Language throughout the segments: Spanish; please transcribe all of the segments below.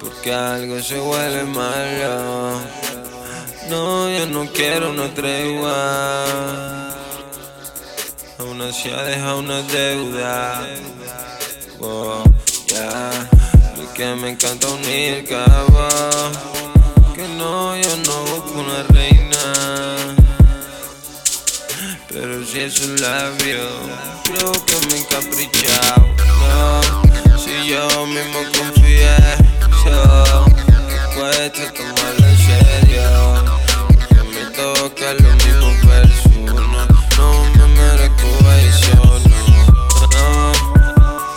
porque algo se huele malo. No, yo no quiero una tregua. Aún así ha dejado una deuda. Wow, ya. Que me encanta unir cabos. Que no, yo no Pero si es un labio, creo que me he encaprichado. No, si yo mismo confié, yo, que cuesta tomarlo en serio. Que me toca lo mismo persona, no me merezco eso, no. no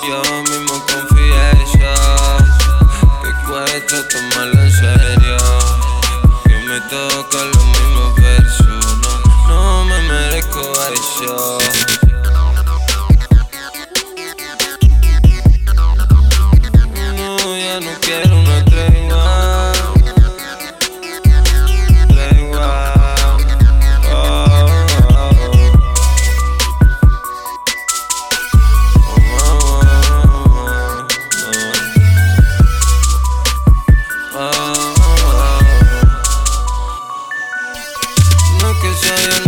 yo mismo confié, yo, que cuesta tomarlo No